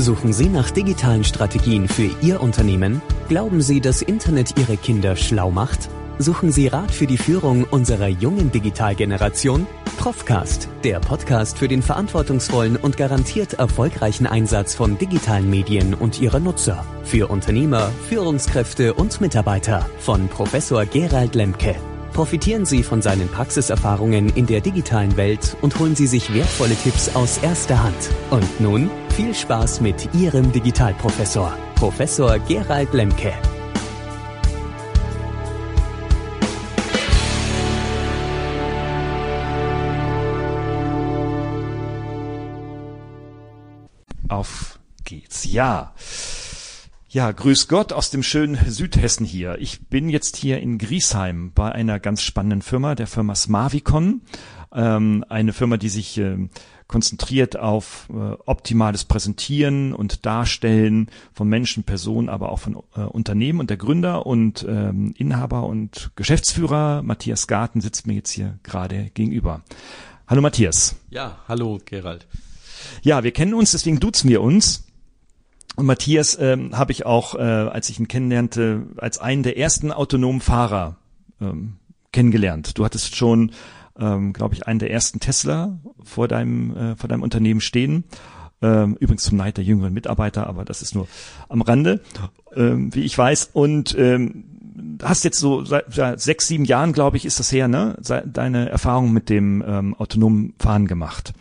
Suchen Sie nach digitalen Strategien für Ihr Unternehmen? Glauben Sie, dass Internet Ihre Kinder schlau macht? Suchen Sie Rat für die Führung unserer jungen Digitalgeneration? Profcast, der Podcast für den verantwortungsvollen und garantiert erfolgreichen Einsatz von digitalen Medien und ihrer Nutzer. Für Unternehmer, Führungskräfte und Mitarbeiter von Professor Gerald Lemke. Profitieren Sie von seinen Praxiserfahrungen in der digitalen Welt und holen Sie sich wertvolle Tipps aus erster Hand. Und nun viel Spaß mit Ihrem Digitalprofessor, Professor Gerald Lemke. Auf geht's. Ja. Ja, grüß Gott aus dem schönen Südhessen hier. Ich bin jetzt hier in Griesheim bei einer ganz spannenden Firma, der Firma Smavicon. Ähm, eine Firma, die sich äh, konzentriert auf äh, optimales Präsentieren und Darstellen von Menschen, Personen, aber auch von äh, Unternehmen. Und der Gründer und ähm, Inhaber und Geschäftsführer Matthias Garten sitzt mir jetzt hier gerade gegenüber. Hallo Matthias. Ja, hallo Gerald. Ja, wir kennen uns, deswegen duzen wir uns. Und Matthias ähm, habe ich auch, äh, als ich ihn kennenlernte, als einen der ersten autonomen Fahrer ähm, kennengelernt. Du hattest schon, ähm, glaube ich, einen der ersten Tesla vor deinem, äh, vor deinem Unternehmen stehen. Ähm, übrigens zum Neid der jüngeren Mitarbeiter, aber das ist nur am Rande, ähm, wie ich weiß. Und ähm, hast jetzt so seit, seit sechs, sieben Jahren, glaube ich, ist das her, ne? Deine Erfahrung mit dem ähm, autonomen Fahren gemacht.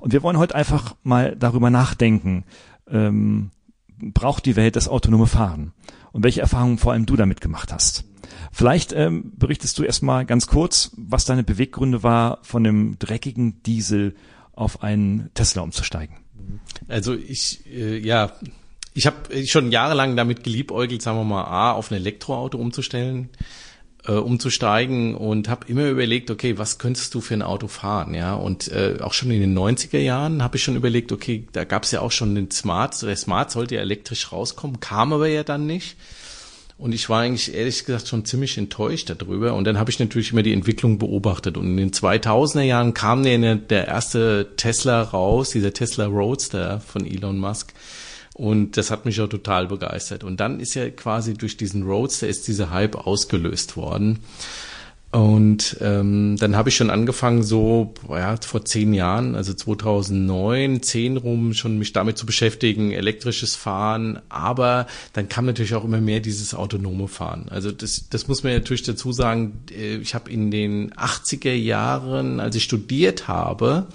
Und wir wollen heute einfach mal darüber nachdenken. Ähm, braucht die Welt das autonome Fahren? Und welche Erfahrungen vor allem du damit gemacht hast? Vielleicht ähm, berichtest du erstmal ganz kurz, was deine Beweggründe war, von einem dreckigen Diesel auf einen Tesla umzusteigen. Also ich, äh, ja, ich habe schon jahrelang damit geliebäugelt, sagen wir mal, A, auf ein Elektroauto umzustellen äh, umzusteigen und habe immer überlegt, okay, was könntest du für ein Auto fahren, ja? Und äh, auch schon in den 90er Jahren habe ich schon überlegt, okay, da gab es ja auch schon den Smart, der Smart sollte ja elektrisch rauskommen, kam aber ja dann nicht. Und ich war eigentlich ehrlich gesagt schon ziemlich enttäuscht darüber. Und dann habe ich natürlich immer die Entwicklung beobachtet. Und in den 2000er Jahren kam der, erste Tesla raus, dieser Tesla Roadster von Elon Musk. Und das hat mich auch total begeistert. Und dann ist ja quasi durch diesen Roadster ist dieser Hype ausgelöst worden. Und ähm, dann habe ich schon angefangen, so ja, vor zehn Jahren, also 2009, zehn rum, schon mich damit zu beschäftigen, elektrisches Fahren. Aber dann kam natürlich auch immer mehr dieses autonome Fahren. Also das, das muss man natürlich dazu sagen. Äh, ich habe in den 80er Jahren, als ich studiert habe,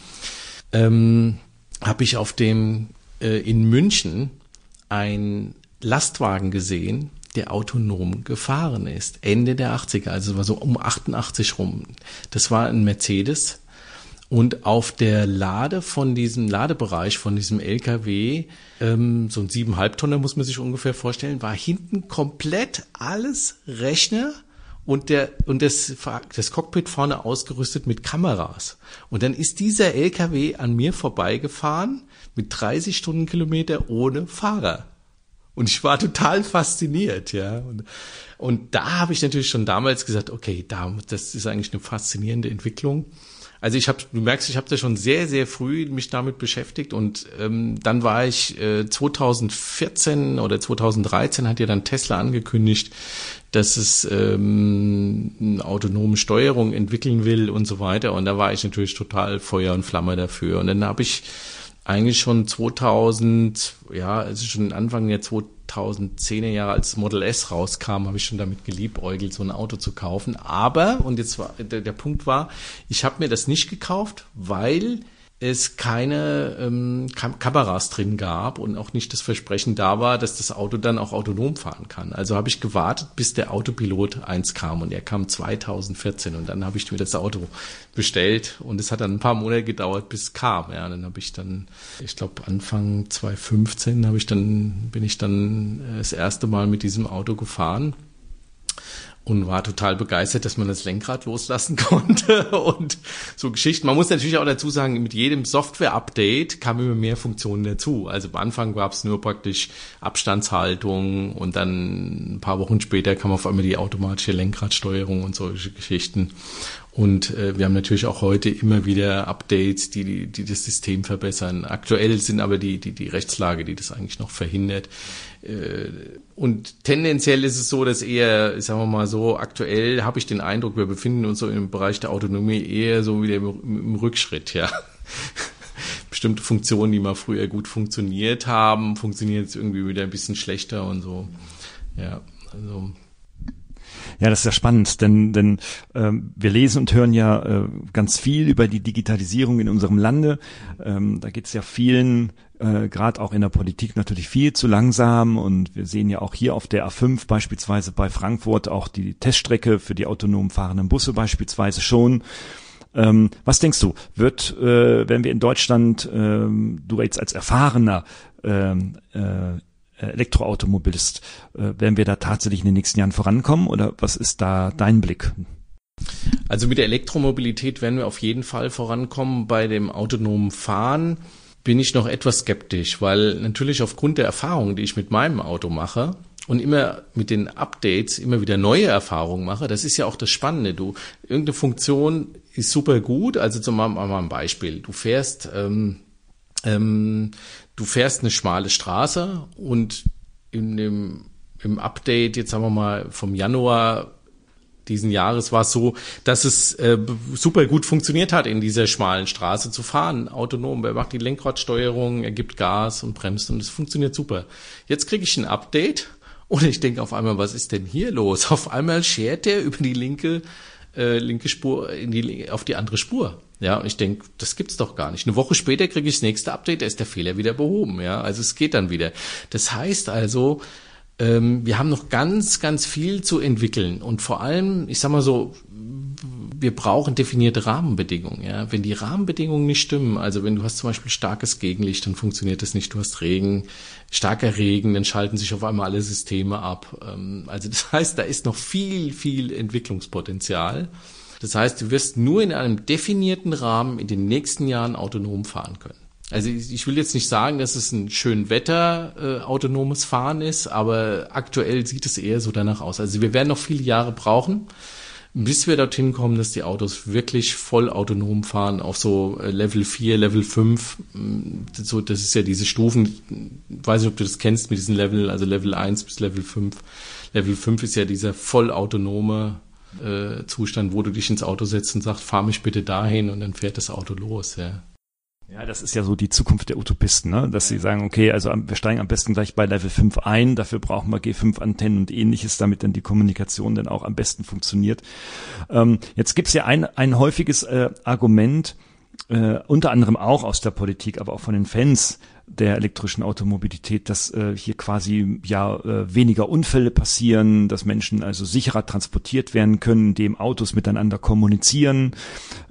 ähm, habe ich auf dem äh, in München ein Lastwagen gesehen, der autonom gefahren ist. Ende der 80er, also war so um 88 rum. Das war ein Mercedes. Und auf der Lade von diesem Ladebereich von diesem LKW, ähm, so ein siebeneinhalb Tonner muss man sich ungefähr vorstellen, war hinten komplett alles Rechner und der und das, das Cockpit vorne ausgerüstet mit Kameras. Und dann ist dieser LKW an mir vorbeigefahren mit 30 Stundenkilometer ohne Fahrer. Und ich war total fasziniert, ja. Und, und da habe ich natürlich schon damals gesagt, okay, da, das ist eigentlich eine faszinierende Entwicklung. Also ich habe, du merkst, ich habe da schon sehr, sehr früh mich damit beschäftigt und ähm, dann war ich äh, 2014 oder 2013 hat ja dann Tesla angekündigt, dass es ähm, eine autonome Steuerung entwickeln will und so weiter und da war ich natürlich total Feuer und Flamme dafür und dann habe ich eigentlich schon 2000, ja, also schon Anfang der 2010er Jahre, als Model S rauskam, habe ich schon damit geliebäugelt, so ein Auto zu kaufen. Aber, und jetzt war, der, der Punkt war, ich habe mir das nicht gekauft, weil es keine ähm, Kam Kameras drin gab und auch nicht das Versprechen da war, dass das Auto dann auch autonom fahren kann. Also habe ich gewartet, bis der Autopilot 1 kam und er kam 2014 und dann habe ich mir das Auto bestellt und es hat dann ein paar Monate gedauert, bis es kam. Ja, dann habe ich dann, ich glaube Anfang 2015 habe ich dann bin ich dann äh, das erste Mal mit diesem Auto gefahren und war total begeistert, dass man das Lenkrad loslassen konnte und so Geschichten. Man muss natürlich auch dazu sagen, mit jedem Software-Update kamen immer mehr Funktionen dazu. Also am Anfang gab es nur praktisch Abstandshaltung und dann ein paar Wochen später kam auf einmal die automatische Lenkradsteuerung und solche Geschichten. Und äh, wir haben natürlich auch heute immer wieder Updates, die, die, die das System verbessern. Aktuell sind aber die, die, die Rechtslage, die das eigentlich noch verhindert. Äh, und tendenziell ist es so, dass eher, sagen wir mal so, aktuell habe ich den Eindruck, wir befinden uns so im Bereich der Autonomie eher so wieder im, im Rückschritt, ja. Bestimmte Funktionen, die mal früher gut funktioniert haben, funktionieren jetzt irgendwie wieder ein bisschen schlechter und so. Ja, also ja, das ist ja spannend, denn, denn ähm, wir lesen und hören ja äh, ganz viel über die Digitalisierung in unserem Lande. Ähm, da geht es ja vielen, äh, gerade auch in der Politik, natürlich viel zu langsam. Und wir sehen ja auch hier auf der A5 beispielsweise bei Frankfurt auch die Teststrecke für die autonom fahrenden Busse beispielsweise schon. Ähm, was denkst du, wird, äh, wenn wir in Deutschland, ähm, du jetzt als erfahrener ähm, äh, Elektroautomobilist. Äh, werden wir da tatsächlich in den nächsten Jahren vorankommen oder was ist da dein Blick? Also mit der Elektromobilität werden wir auf jeden Fall vorankommen. Bei dem autonomen Fahren bin ich noch etwas skeptisch, weil natürlich aufgrund der Erfahrungen, die ich mit meinem Auto mache und immer mit den Updates immer wieder neue Erfahrungen mache, das ist ja auch das Spannende. Du, irgendeine Funktion ist super gut. Also zum Beispiel mal ein Beispiel. Du fährst ähm, ähm, du fährst eine schmale Straße und in dem, im Update, jetzt sagen wir mal vom Januar diesen Jahres war es so, dass es äh, super gut funktioniert hat, in dieser schmalen Straße zu fahren, autonom. Er macht die Lenkradsteuerung, er gibt Gas und bremst und es funktioniert super. Jetzt kriege ich ein Update und ich denke auf einmal, was ist denn hier los? Auf einmal schert er über die linke äh, linke Spur in die auf die andere Spur. Ja, und ich denke, das gibt's doch gar nicht. Eine Woche später kriege ich das nächste Update, da ist der Fehler wieder behoben. Ja, also es geht dann wieder. Das heißt also, ähm, wir haben noch ganz, ganz viel zu entwickeln und vor allem, ich sag mal so, wir brauchen definierte Rahmenbedingungen. Ja? Wenn die Rahmenbedingungen nicht stimmen, also wenn du hast zum Beispiel starkes Gegenlicht, dann funktioniert das nicht. Du hast Regen, starker Regen, dann schalten sich auf einmal alle Systeme ab. Ähm, also das heißt, da ist noch viel, viel Entwicklungspotenzial. Das heißt, du wirst nur in einem definierten Rahmen in den nächsten Jahren autonom fahren können. Also ich will jetzt nicht sagen, dass es ein schön Wetter äh, autonomes Fahren ist, aber aktuell sieht es eher so danach aus. Also wir werden noch viele Jahre brauchen, bis wir dorthin kommen, dass die Autos wirklich voll autonom fahren, auf so äh, Level 4, Level 5. Mm, so, das ist ja diese Stufen, ich weiß nicht, ob du das kennst mit diesen Level, also Level 1 bis Level 5. Level 5 ist ja dieser vollautonome äh, Zustand, wo du dich ins Auto setzt und sagst, fahr mich bitte dahin und dann fährt das Auto los, ja. Ja, das ist ja so die Zukunft der Utopisten, ne? dass sie sagen, okay, also wir steigen am besten gleich bei Level 5 ein, dafür brauchen wir G5-Antennen und ähnliches, damit dann die Kommunikation dann auch am besten funktioniert. Ähm, jetzt gibt's ja ein, ein häufiges äh, Argument, äh, unter anderem auch aus der Politik, aber auch von den Fans der elektrischen Automobilität, dass äh, hier quasi ja äh, weniger Unfälle passieren, dass Menschen also sicherer transportiert werden können, indem Autos miteinander kommunizieren.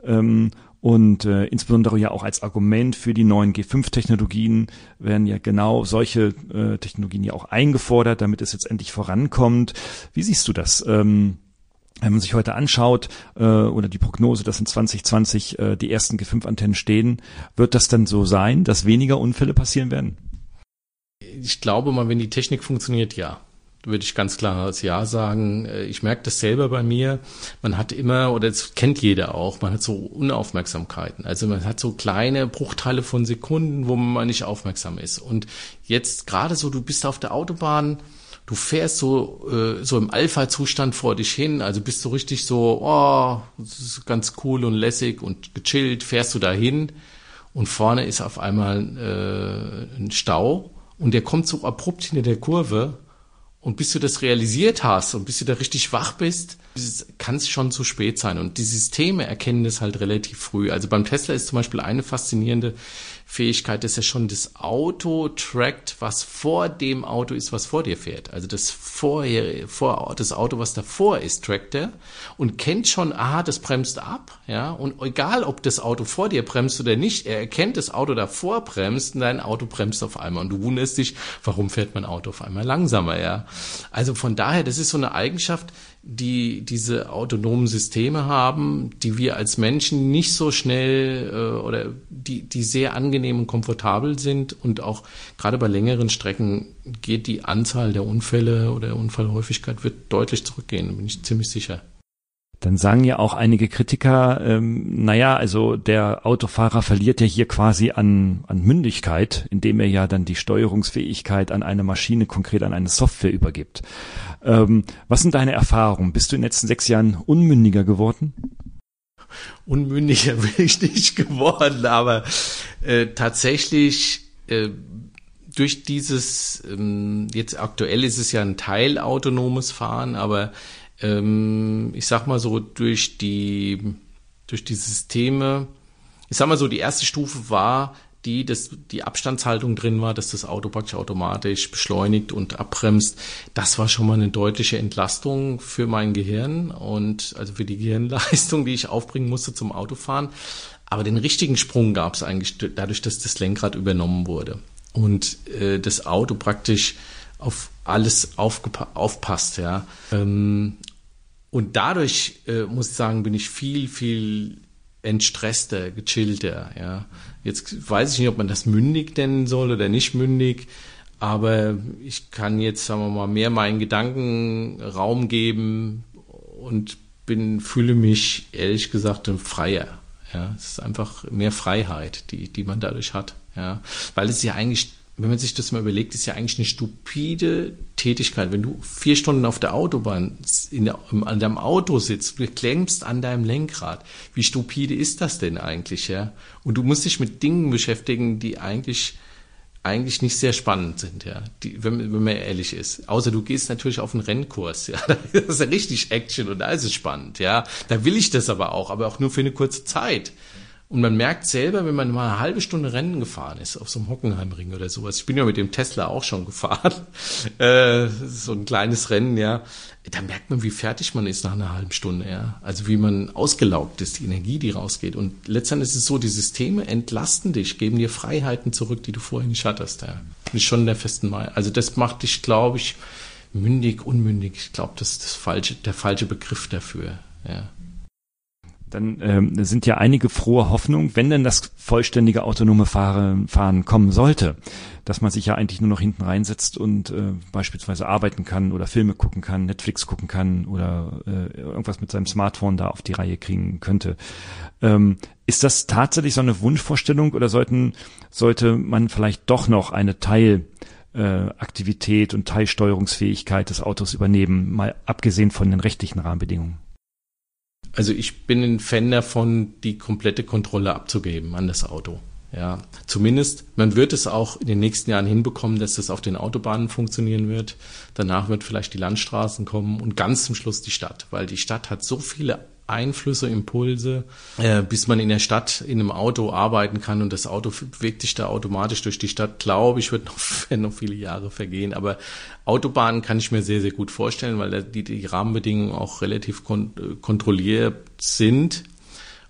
Ähm, und äh, insbesondere ja auch als Argument für die neuen G5-Technologien werden ja genau solche äh, Technologien ja auch eingefordert, damit es jetzt endlich vorankommt. Wie siehst du das? Ähm, wenn man sich heute anschaut äh, oder die Prognose, dass in 2020 äh, die ersten G5-Antennen stehen, wird das dann so sein, dass weniger Unfälle passieren werden? Ich glaube mal, wenn die Technik funktioniert, ja würde ich ganz klar als Ja sagen. Äh, ich merke das selber bei mir. Man hat immer, oder das kennt jeder auch, man hat so Unaufmerksamkeiten. Also man hat so kleine Bruchteile von Sekunden, wo man nicht aufmerksam ist. Und jetzt gerade so, du bist auf der Autobahn, du fährst so, äh, so im Alpha-Zustand vor dich hin, also bist du richtig so, oh, das ist ganz cool und lässig und gechillt, fährst du dahin und vorne ist auf einmal äh, ein Stau und der kommt so abrupt hinter der Kurve und bis du das realisiert hast und bis du da richtig wach bist, kann es schon zu spät sein. Und die Systeme erkennen das halt relativ früh. Also beim Tesla ist zum Beispiel eine faszinierende Fähigkeit, dass er schon das Auto trackt, was vor dem Auto ist, was vor dir fährt. Also das vorher, vor, das Auto, was davor ist, trackt er und kennt schon, aha, das bremst ab, ja. Und egal, ob das Auto vor dir bremst oder nicht, er erkennt, das Auto davor bremst und dein Auto bremst auf einmal. Und du wunderst dich, warum fährt mein Auto auf einmal langsamer, ja. Also von daher, das ist so eine Eigenschaft, die diese autonomen Systeme haben, die wir als Menschen nicht so schnell äh, oder die, die sehr angenehm und komfortabel sind und auch gerade bei längeren Strecken geht die Anzahl der Unfälle oder Unfallhäufigkeit wird deutlich zurückgehen, bin ich ziemlich sicher. Dann sagen ja auch einige Kritiker, ähm, naja, also der Autofahrer verliert ja hier quasi an, an Mündigkeit, indem er ja dann die Steuerungsfähigkeit an eine Maschine, konkret an eine Software übergibt. Ähm, was sind deine Erfahrungen? Bist du in den letzten sechs Jahren unmündiger geworden? Unmündiger bin ich nicht geworden, aber äh, tatsächlich äh, durch dieses, ähm, jetzt aktuell ist es ja ein teilautonomes Fahren, aber ähm, ich sag mal so, durch die, durch die Systeme, ich sag mal so, die erste Stufe war, die, dass die Abstandshaltung drin war, dass das Auto praktisch automatisch beschleunigt und abbremst. Das war schon mal eine deutliche Entlastung für mein Gehirn und also für die Gehirnleistung, die ich aufbringen musste zum Autofahren. Aber den richtigen Sprung gab es eigentlich dadurch, dass das Lenkrad übernommen wurde und äh, das Auto praktisch auf alles aufpasst, ja. Ähm, und dadurch äh, muss ich sagen, bin ich viel, viel entstresster, gechillter, ja. Jetzt weiß ich nicht, ob man das mündig nennen soll oder nicht mündig, aber ich kann jetzt, sagen wir mal, mehr meinen Gedanken Raum geben und bin, fühle mich ehrlich gesagt freier. Ja, es ist einfach mehr Freiheit, die, die man dadurch hat. Ja, weil es ja eigentlich wenn man sich das mal überlegt, ist ja eigentlich eine stupide Tätigkeit. Wenn du vier Stunden auf der Autobahn in der, an deinem Auto sitzt, du klemmst an deinem Lenkrad. Wie stupide ist das denn eigentlich, ja? Und du musst dich mit Dingen beschäftigen, die eigentlich eigentlich nicht sehr spannend sind, ja, die, wenn, wenn man ehrlich ist. Außer du gehst natürlich auf einen Rennkurs, ja, das ist ja richtig Action und da ist es spannend, ja. Da will ich das aber auch, aber auch nur für eine kurze Zeit. Und man merkt selber, wenn man mal eine halbe Stunde Rennen gefahren ist, auf so einem Hockenheimring oder sowas. Ich bin ja mit dem Tesla auch schon gefahren. Äh, so ein kleines Rennen, ja. Da merkt man, wie fertig man ist nach einer halben Stunde, ja. Also wie man ausgelaugt ist, die Energie, die rausgeht. Und letztendlich ist es so, die Systeme entlasten dich, geben dir Freiheiten zurück, die du vorher nicht hattest, ja. Bin ich schon der festen Meinung. Also das macht dich, glaube ich, mündig, unmündig. Ich glaube, das ist das falsche, der falsche Begriff dafür, ja dann ähm, sind ja einige frohe Hoffnung, wenn denn das vollständige autonome Fahren, Fahren kommen sollte, dass man sich ja eigentlich nur noch hinten reinsetzt und äh, beispielsweise arbeiten kann oder Filme gucken kann, Netflix gucken kann oder äh, irgendwas mit seinem Smartphone da auf die Reihe kriegen könnte. Ähm, ist das tatsächlich so eine Wunschvorstellung oder sollten, sollte man vielleicht doch noch eine Teil äh, Aktivität und Teilsteuerungsfähigkeit des Autos übernehmen, mal abgesehen von den rechtlichen Rahmenbedingungen? Also ich bin ein Fan davon, die komplette Kontrolle abzugeben an das Auto. Ja, zumindest, man wird es auch in den nächsten Jahren hinbekommen, dass das auf den Autobahnen funktionieren wird. Danach wird vielleicht die Landstraßen kommen und ganz zum Schluss die Stadt, weil die Stadt hat so viele Einflüsse, Impulse, äh, bis man in der Stadt in einem Auto arbeiten kann und das Auto bewegt sich da automatisch durch die Stadt, glaube ich, wird noch, noch viele Jahre vergehen. Aber Autobahnen kann ich mir sehr, sehr gut vorstellen, weil die, die Rahmenbedingungen auch relativ kon kontrolliert sind.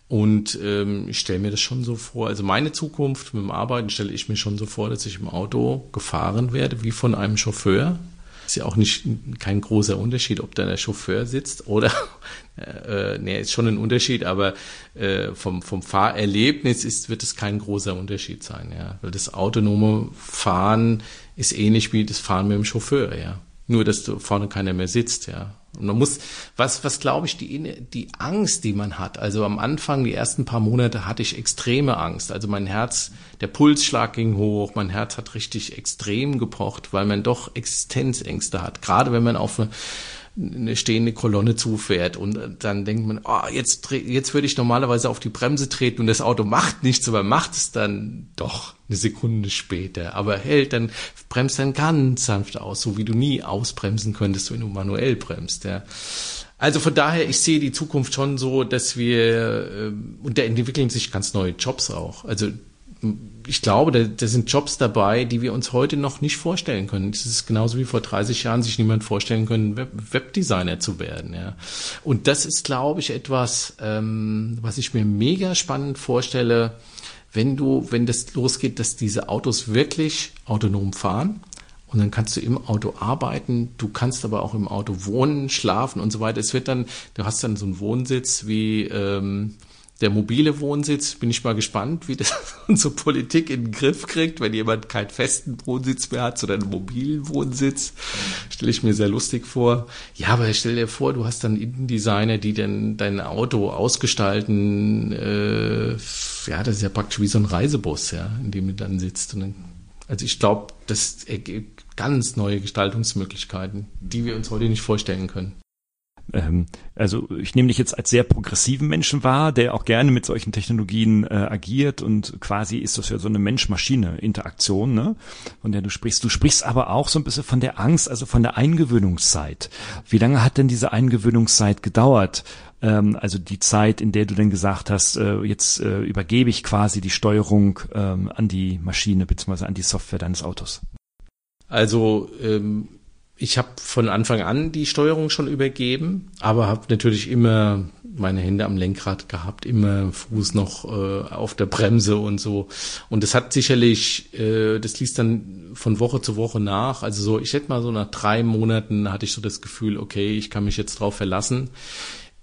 Und ähm, ich stelle mir das schon so vor, also meine Zukunft mit dem Arbeiten stelle ich mir schon so vor, dass ich im Auto gefahren werde, wie von einem Chauffeur, ist ja auch nicht kein großer Unterschied, ob da der Chauffeur sitzt oder äh, nee, ist schon ein Unterschied, aber äh, vom, vom Fahrerlebnis ist, wird es kein großer Unterschied sein, ja. Weil das autonome Fahren ist ähnlich wie das Fahren mit dem Chauffeur, ja. Nur, dass du vorne keiner mehr sitzt, ja. Und man muss, was, was glaube ich, die, die Angst, die man hat. Also am Anfang, die ersten paar Monate hatte ich extreme Angst. Also mein Herz, der Pulsschlag ging hoch, mein Herz hat richtig extrem gepocht, weil man doch Existenzängste hat. Gerade wenn man auf eine, eine stehende Kolonne zufährt und dann denkt man, oh, jetzt, jetzt würde ich normalerweise auf die Bremse treten und das Auto macht nichts, aber macht es dann doch eine Sekunde später, aber hält dann, bremst dann ganz sanft aus, so wie du nie ausbremsen könntest, wenn du manuell bremst, ja. Also von daher, ich sehe die Zukunft schon so, dass wir, äh, und da entwickeln sich ganz neue Jobs auch. Also ich glaube, da, da sind Jobs dabei, die wir uns heute noch nicht vorstellen können. Das ist genauso wie vor 30 Jahren sich niemand vorstellen können, Web Webdesigner zu werden. Ja. Und das ist, glaube ich, etwas, ähm, was ich mir mega spannend vorstelle, wenn du, wenn das losgeht, dass diese Autos wirklich autonom fahren. Und dann kannst du im Auto arbeiten, du kannst aber auch im Auto wohnen, schlafen und so weiter. Es wird dann, du hast dann so einen Wohnsitz wie ähm, Der mobile Wohnsitz, bin ich mal gespannt, wie das unsere Politik in den Griff kriegt, wenn jemand keinen festen Wohnsitz mehr hat, sondern einen mobilen Wohnsitz. Stelle ich mir sehr lustig vor. Ja, aber stell dir vor, du hast dann Innendesigner, die dann dein Auto ausgestalten. Äh, ja, das ist ja praktisch wie so ein Reisebus, ja, in dem du dann sitzt. Also ich glaube, das ergibt ganz neue Gestaltungsmöglichkeiten, die wir uns heute nicht vorstellen können ähm, also ich nehme dich jetzt als sehr progressiven Menschen wahr, der auch gerne mit solchen Technologien äh, agiert und quasi ist das ja so eine Mensch-Maschine-Interaktion, ne? von der du sprichst. Du sprichst aber auch so ein bisschen von der Angst, also von der Eingewöhnungszeit. Wie lange hat denn diese Eingewöhnungszeit gedauert? Ähm, also die Zeit, in der du denn gesagt hast, äh, jetzt äh, übergebe ich quasi die Steuerung ähm, an die Maschine bzw. an die Software deines Autos. Also ähm ich habe von Anfang an die Steuerung schon übergeben, aber habe natürlich immer meine Hände am Lenkrad gehabt, immer Fuß noch äh, auf der Bremse und so. Und das hat sicherlich, äh, das ließ dann von Woche zu Woche nach. Also so, ich hätte mal so nach drei Monaten hatte ich so das Gefühl, okay, ich kann mich jetzt drauf verlassen.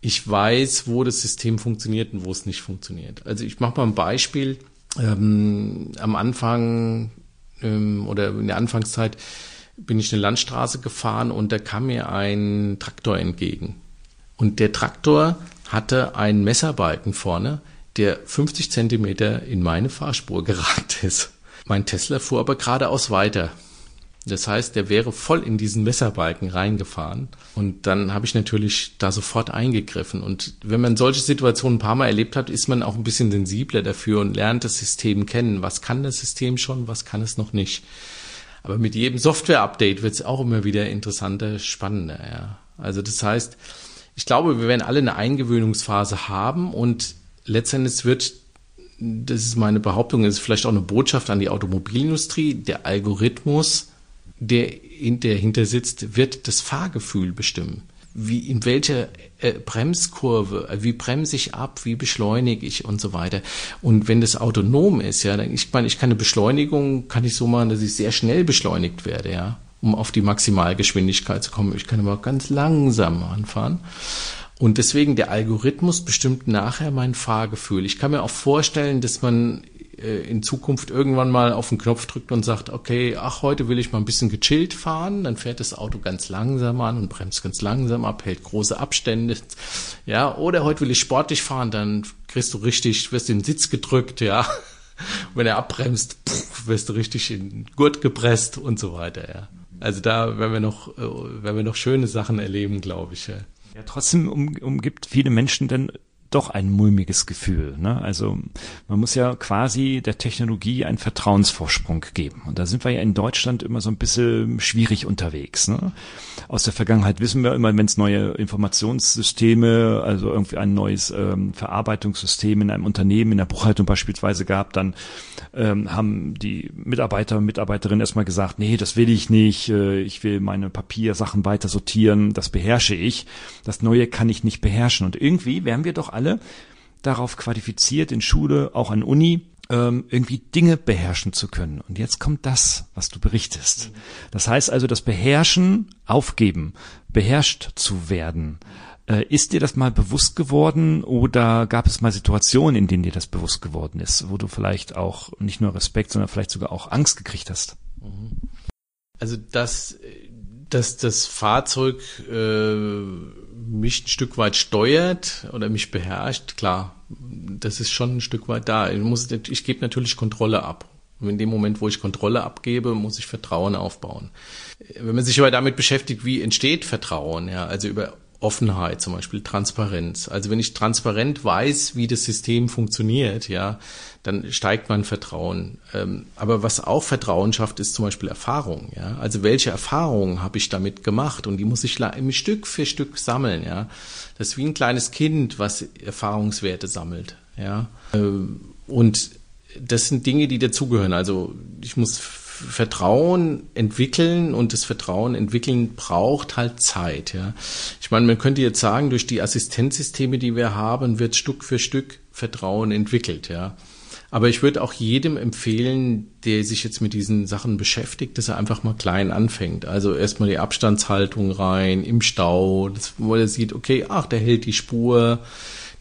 Ich weiß, wo das System funktioniert und wo es nicht funktioniert. Also ich mache mal ein Beispiel. Ähm, am Anfang ähm, oder in der Anfangszeit bin ich eine Landstraße gefahren und da kam mir ein Traktor entgegen. Und der Traktor hatte einen Messerbalken vorne, der 50 Zentimeter in meine Fahrspur geragt ist. Mein Tesla fuhr aber geradeaus weiter. Das heißt, der wäre voll in diesen Messerbalken reingefahren. Und dann habe ich natürlich da sofort eingegriffen. Und wenn man solche Situationen ein paar Mal erlebt hat, ist man auch ein bisschen sensibler dafür und lernt das System kennen. Was kann das System schon, was kann es noch nicht? Aber mit jedem Software-Update wird es auch immer wieder interessanter, spannender. Ja. Also das heißt, ich glaube, wir werden alle eine Eingewöhnungsphase haben und letztendlich wird, das ist meine Behauptung, ist vielleicht auch eine Botschaft an die Automobilindustrie, der Algorithmus, der, der hinter sitzt, wird das Fahrgefühl bestimmen wie in welcher äh, Bremskurve, äh, wie bremse ich ab, wie beschleunige ich und so weiter. Und wenn das autonom ist, ja, dann, ich meine, ich kann eine Beschleunigung, kann ich so machen, dass ich sehr schnell beschleunigt werde, ja, um auf die Maximalgeschwindigkeit zu kommen. Ich kann aber auch ganz langsam anfahren. Und deswegen der Algorithmus bestimmt nachher mein Fahrgefühl. Ich kann mir auch vorstellen, dass man in Zukunft irgendwann mal auf den Knopf drückt und sagt, okay, ach, heute will ich mal ein bisschen gechillt fahren, dann fährt das Auto ganz langsam an und bremst ganz langsam ab, hält große Abstände. Ja, oder heute will ich sportlich fahren, dann kriegst du richtig, wirst in den Sitz gedrückt, ja. Wenn er abbremst, pff, wirst du richtig in den Gurt gepresst und so weiter, ja. Also da werden wir noch, äh, werden wir noch schöne Sachen erleben, glaube ich. Ja. Ja, trotzdem um, umgibt viele Menschen dann doch ein mulmiges Gefühl. Ne? Also man muss ja quasi der Technologie einen Vertrauensvorsprung geben. Und da sind wir ja in Deutschland immer so ein bisschen schwierig unterwegs. Ne? Aus der Vergangenheit wissen wir immer, wenn es neue Informationssysteme, also irgendwie ein neues ähm, Verarbeitungssystem in einem Unternehmen, in der Buchhaltung beispielsweise gab, dann ähm, haben die Mitarbeiter und Mitarbeiterinnen erstmal gesagt, nee, das will ich nicht, äh, ich will meine Papiersachen weiter sortieren, das beherrsche ich. Das Neue kann ich nicht beherrschen. Und irgendwie wären wir doch alle darauf qualifiziert, in Schule, auch an Uni, ähm, irgendwie Dinge beherrschen zu können. Und jetzt kommt das, was du berichtest. Das heißt also, das Beherrschen, aufgeben, beherrscht zu werden. Äh, ist dir das mal bewusst geworden oder gab es mal Situationen, in denen dir das bewusst geworden ist, wo du vielleicht auch nicht nur Respekt, sondern vielleicht sogar auch Angst gekriegt hast? Also dass, dass das Fahrzeug äh, mich ein Stück weit steuert oder mich beherrscht, klar, das ist schon ein Stück weit da. Ich, muss, ich gebe natürlich Kontrolle ab. Und in dem Moment, wo ich Kontrolle abgebe, muss ich Vertrauen aufbauen. Wenn man sich aber damit beschäftigt, wie entsteht Vertrauen, ja, also über Offenheit, zum Beispiel Transparenz. Also wenn ich transparent weiß, wie das System funktioniert, ja, dann steigt mein Vertrauen. Ähm, aber was auch Vertrauen schafft, ist zum Beispiel Erfahrung, ja. Also welche Erfahrungen habe ich damit gemacht? Und die muss ich Stück für Stück sammeln, ja. Das ist wie ein kleines Kind, was Erfahrungswerte sammelt, ja. Ähm, und das sind Dinge, die dazugehören. Also ich muss Vertrauen entwickeln und das Vertrauen entwickeln braucht halt Zeit, ja. Ich meine, man könnte jetzt sagen, durch die Assistenzsysteme, die wir haben, wird Stück für Stück Vertrauen entwickelt, ja. Aber ich würde auch jedem empfehlen, der sich jetzt mit diesen Sachen beschäftigt, dass er einfach mal klein anfängt. Also erstmal die Abstandshaltung rein, im Stau, wo er sieht, okay, ach, der hält die Spur,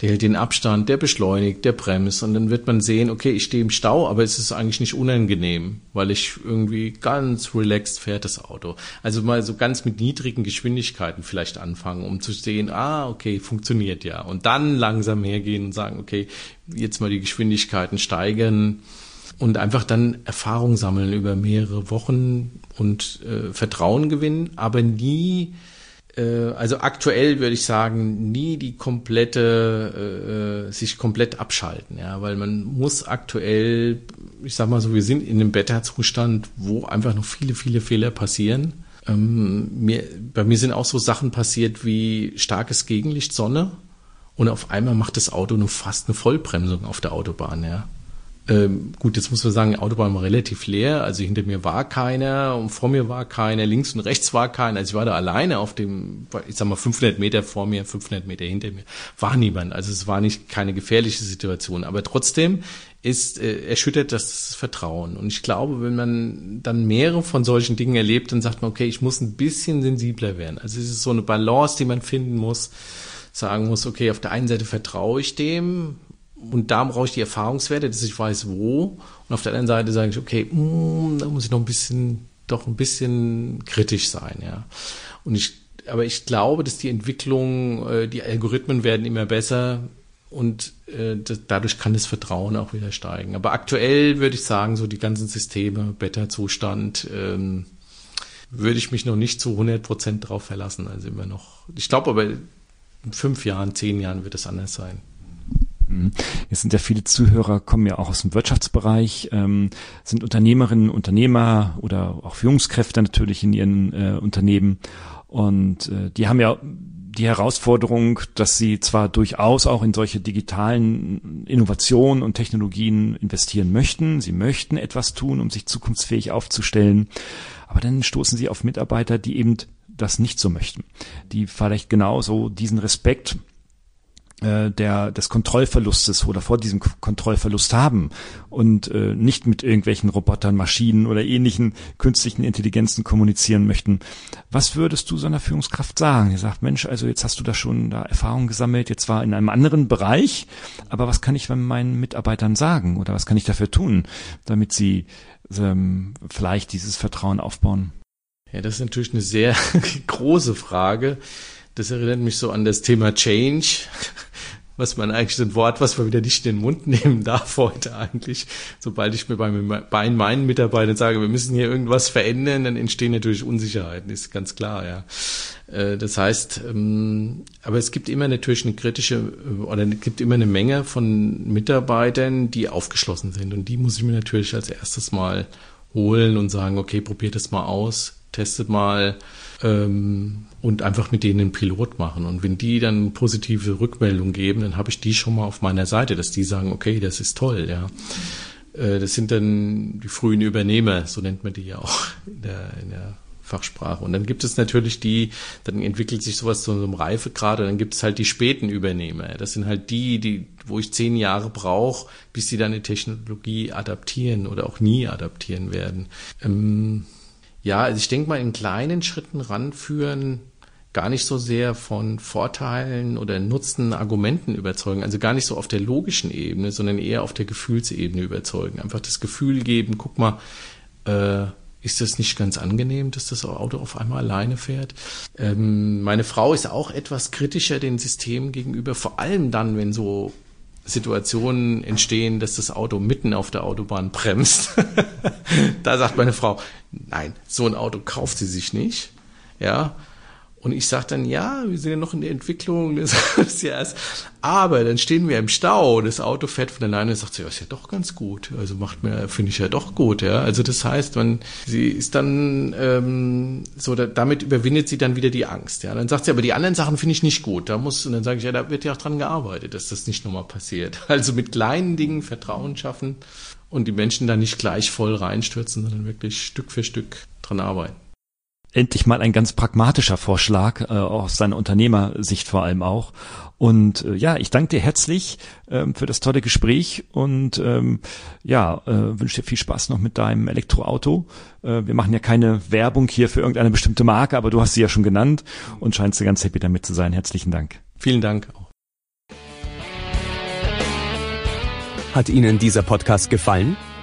der hält den Abstand, der beschleunigt, der bremst und dann wird man sehen, okay, ich stehe im Stau, aber es ist eigentlich nicht unangenehm, weil ich irgendwie ganz relaxed fährt das Auto. Also mal so ganz mit niedrigen Geschwindigkeiten vielleicht anfangen, um zu sehen, ah, okay, funktioniert ja. Und dann langsam hergehen und sagen, okay, jetzt mal die Geschwindigkeiten steigern und einfach dann Erfahrung sammeln über mehrere Wochen und äh, Vertrauen gewinnen, aber nie also aktuell würde ich sagen, nie die komplette, äh, sich komplett abschalten, ja, weil man muss aktuell, ich sag mal so, wir sind in einem Beta-Zustand, wo einfach noch viele, viele Fehler passieren. Ähm, mir, bei mir sind auch so Sachen passiert wie starkes Gegenlicht, Sonne und auf einmal macht das Auto nur fast eine Vollbremsung auf der Autobahn, ja. Ähm, gut, jetzt muss man sagen, die Autobahn war relativ leer, also hinter mir war keiner und vor mir war keiner, links und rechts war keiner, also ich war da alleine auf dem, ich sag mal 500 Meter vor mir, 500 Meter hinter mir, war niemand, also es war nicht keine gefährliche Situation, aber trotzdem ist äh, erschüttert das Vertrauen. Und ich glaube, wenn man dann mehrere von solchen Dingen erlebt, dann sagt man, okay, ich muss ein bisschen sensibler werden, also es ist so eine Balance, die man finden muss, sagen muss, okay, auf der einen Seite vertraue ich dem, und da brauche ich die Erfahrungswerte, dass ich weiß, wo. Und auf der anderen Seite sage ich, okay, mh, mm, da muss ich noch ein bisschen, doch ein bisschen kritisch sein, ja. Und ich, aber ich glaube, dass die Entwicklung, äh, die Algorithmen werden immer besser und äh, dadurch kann das Vertrauen auch wieder steigen. Aber aktuell würde ich sagen, so die ganzen Systeme, Beta-Zustand, ähm, würde ich mich noch nicht zu 100 Prozent drauf verlassen. Also immer noch. Ich glaube aber in fünf Jahren, zehn Jahren wird es anders sein. Jetzt sind ja viele Zuhörer, kommen ja auch aus dem Wirtschaftsbereich, ähm, sind Unternehmerinnen, Unternehmer oder auch Führungskräfte natürlich in ihren äh, Unternehmen. Und äh, die haben ja die Herausforderung, dass sie zwar durchaus auch in solche digitalen Innovationen und Technologien investieren möchten, sie möchten etwas tun, um sich zukunftsfähig aufzustellen, aber dann stoßen sie auf Mitarbeiter, die eben das nicht so möchten, die vielleicht genauso diesen Respekt der des Kontrollverlustes oder vor diesem Kontrollverlust haben und äh, nicht mit irgendwelchen Robotern, Maschinen oder ähnlichen künstlichen Intelligenzen kommunizieren möchten. Was würdest du so einer Führungskraft sagen? Die sagt, Mensch, also jetzt hast du da schon da Erfahrung gesammelt, jetzt war in einem anderen Bereich, aber was kann ich meinen Mitarbeitern sagen oder was kann ich dafür tun, damit sie ähm, vielleicht dieses Vertrauen aufbauen? Ja, das ist natürlich eine sehr große Frage. Das erinnert mich so an das Thema Change, was man eigentlich so ein Wort, was man wieder nicht in den Mund nehmen darf heute eigentlich. Sobald ich mir bei, bei meinen Mitarbeitern sage, wir müssen hier irgendwas verändern, dann entstehen natürlich Unsicherheiten, ist ganz klar, ja. Äh, das heißt, ähm, aber es gibt immer natürlich eine kritische äh, oder es gibt immer eine Menge von Mitarbeitern, die aufgeschlossen sind und die muss ich mir natürlich als erstes mal holen und sagen, okay, probiert das mal aus, testet mal, ähm, und einfach mit denen einen Pilot machen. Und wenn die dann positive Rückmeldung geben, dann habe ich die schon mal auf meiner Seite, dass die sagen, okay, das ist toll, ja. Äh, das sind dann die frühen Übernehmer, so nennt man die ja auch in der, in der Fachsprache. Und dann gibt es natürlich die, dann entwickelt sich sowas zu einem Reifegrad und dann gibt es halt die späten Übernehmer. Das sind halt die, die, wo ich zehn Jahre brauche, bis sie dann die Technologie adaptieren oder auch nie adaptieren werden. Ähm, ja, also ich denke mal in kleinen Schritten ranführen, gar nicht so sehr von Vorteilen oder Nutzen, Argumenten überzeugen, also gar nicht so auf der logischen Ebene, sondern eher auf der Gefühlsebene überzeugen. Einfach das Gefühl geben, guck mal, äh, ist das nicht ganz angenehm, dass das Auto auf einmal alleine fährt? Ähm, meine Frau ist auch etwas kritischer den Systemen gegenüber, vor allem dann, wenn so Situationen entstehen, dass das Auto mitten auf der Autobahn bremst. da sagt meine Frau, nein, so ein Auto kauft sie sich nicht. Ja, und ich sage dann, ja, wir sind ja noch in der Entwicklung, das ist ja erst. Aber dann stehen wir im Stau, das Auto fährt von alleine und sagt sie, ja, ist ja doch ganz gut. Also macht mir, finde ich ja doch gut, ja. Also das heißt, man, sie ist dann ähm, so, da, damit überwindet sie dann wieder die Angst, ja. Dann sagt sie, aber die anderen Sachen finde ich nicht gut. Da muss, und dann sage ich, ja, da wird ja auch dran gearbeitet, dass das nicht nochmal passiert. Also mit kleinen Dingen Vertrauen schaffen und die Menschen da nicht gleich voll reinstürzen, sondern wirklich Stück für Stück dran arbeiten endlich mal ein ganz pragmatischer Vorschlag, äh, aus seiner Unternehmersicht vor allem auch. Und äh, ja, ich danke dir herzlich ähm, für das tolle Gespräch und ähm, ja, äh, wünsche dir viel Spaß noch mit deinem Elektroauto. Äh, wir machen ja keine Werbung hier für irgendeine bestimmte Marke, aber du hast sie ja schon genannt und scheinst du ganz happy damit zu sein. Herzlichen Dank. Vielen Dank auch. Hat Ihnen dieser Podcast gefallen?